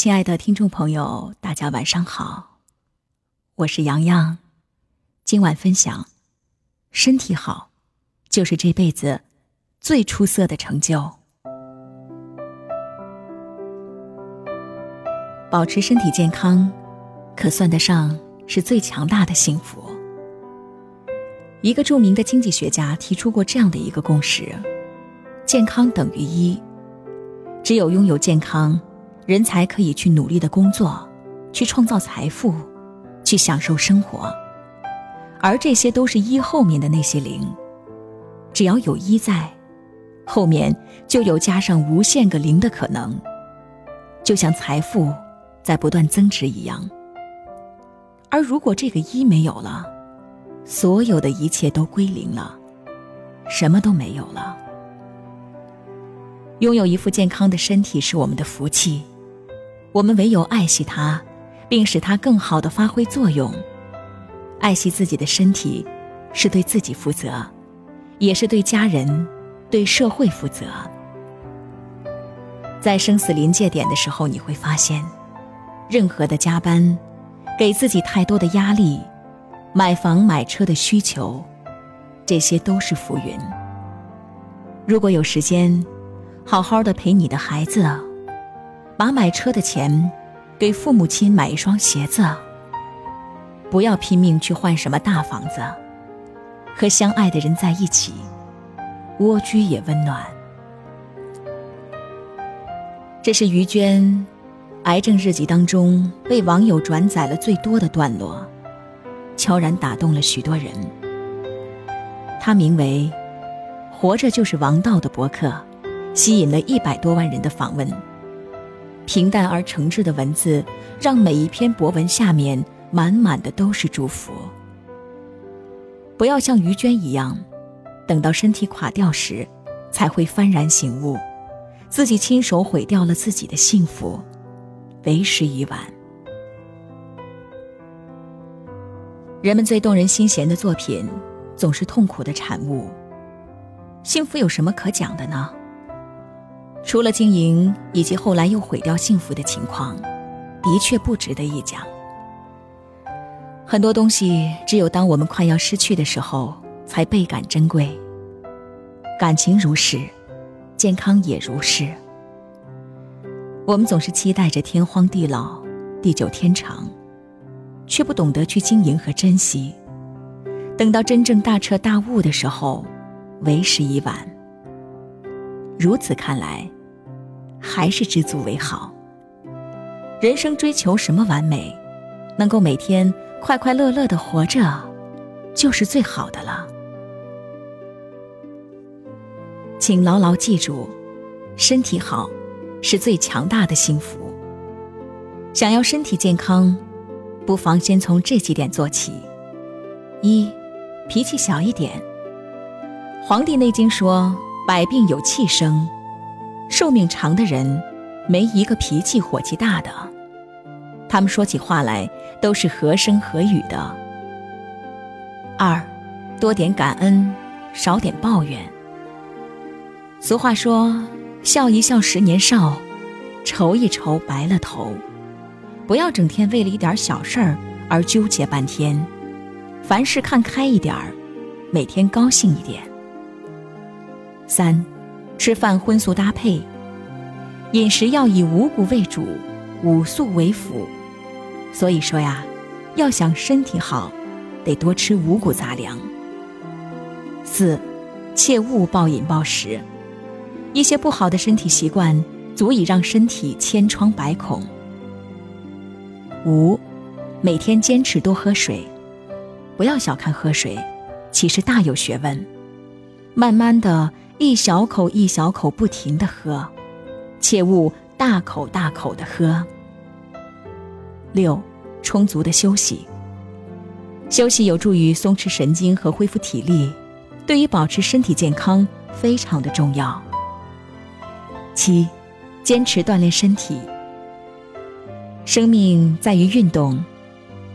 亲爱的听众朋友，大家晚上好，我是洋洋。今晚分享，身体好，就是这辈子最出色的成就。保持身体健康，可算得上是最强大的幸福。一个著名的经济学家提出过这样的一个共识：健康等于一。只有拥有健康，人才可以去努力的工作，去创造财富，去享受生活。而这些都是一后面的那些零。只要有一在，后面就有加上无限个零的可能。就像财富在不断增值一样。而如果这个一没有了，所有的一切都归零了，什么都没有了。拥有一副健康的身体是我们的福气，我们唯有爱惜它，并使它更好的发挥作用。爱惜自己的身体，是对自己负责，也是对家人、对社会负责。在生死临界点的时候，你会发现，任何的加班，给自己太多的压力。买房买车的需求，这些都是浮云。如果有时间，好好的陪你的孩子，把买车的钱给父母亲买一双鞋子。不要拼命去换什么大房子，和相爱的人在一起，蜗居也温暖。这是于娟癌症日记当中被网友转载了最多的段落。悄然打动了许多人。他名为“活着就是王道”的博客，吸引了一百多万人的访问。平淡而诚挚的文字，让每一篇博文下面满满的都是祝福。不要像于娟一样，等到身体垮掉时，才会幡然醒悟，自己亲手毁掉了自己的幸福，为时已晚。人们最动人心弦的作品，总是痛苦的产物。幸福有什么可讲的呢？除了经营以及后来又毁掉幸福的情况，的确不值得一讲。很多东西，只有当我们快要失去的时候，才倍感珍贵。感情如是，健康也如是。我们总是期待着天荒地老，地久天长。却不懂得去经营和珍惜，等到真正大彻大悟的时候，为时已晚。如此看来，还是知足为好。人生追求什么完美？能够每天快快乐乐的活着，就是最好的了。请牢牢记住，身体好，是最强大的幸福。想要身体健康。不妨先从这几点做起：一，脾气小一点。《黄帝内经》说：“百病有气生，寿命长的人，没一个脾气火气大的。他们说起话来都是和声和语的。”二，多点感恩，少点抱怨。俗话说：“笑一笑十年少，愁一愁白了头。”不要整天为了一点小事儿而纠结半天，凡事看开一点儿，每天高兴一点。三，吃饭荤素搭配，饮食要以五谷为主，五素为辅。所以说呀，要想身体好，得多吃五谷杂粮。四，切勿暴饮暴食，一些不好的身体习惯足以让身体千疮百孔。五，每天坚持多喝水，不要小看喝水，其实大有学问。慢慢的一小口一小口不停的喝，切勿大口大口的喝。六，充足的休息，休息有助于松弛神经和恢复体力，对于保持身体健康非常的重要。七，坚持锻炼身体。生命在于运动，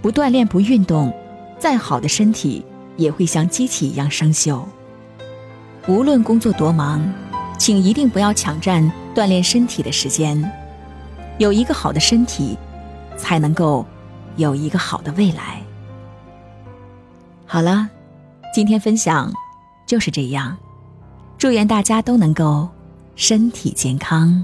不锻炼不运动，再好的身体也会像机器一样生锈。无论工作多忙，请一定不要抢占锻炼身体的时间。有一个好的身体，才能够有一个好的未来。好了，今天分享就是这样。祝愿大家都能够身体健康。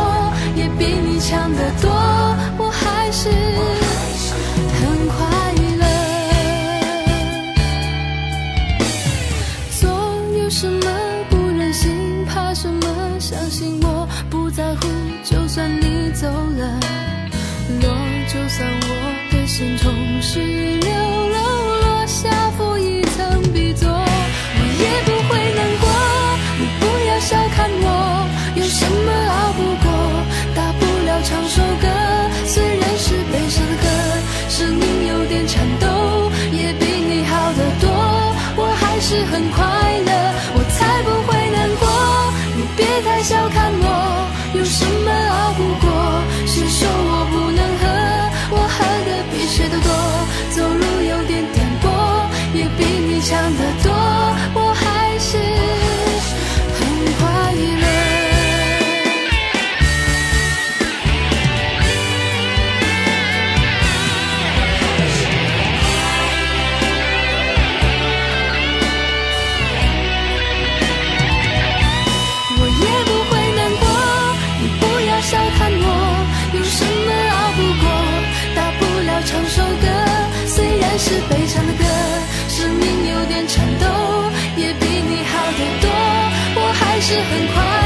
比你强得多，我还是很快乐。做有什么不忍心，怕什么？相信我不在乎，就算你走了，落就算我的心从十还是悲伤的歌，生命有点颤抖，也比你好得多。我还是很快。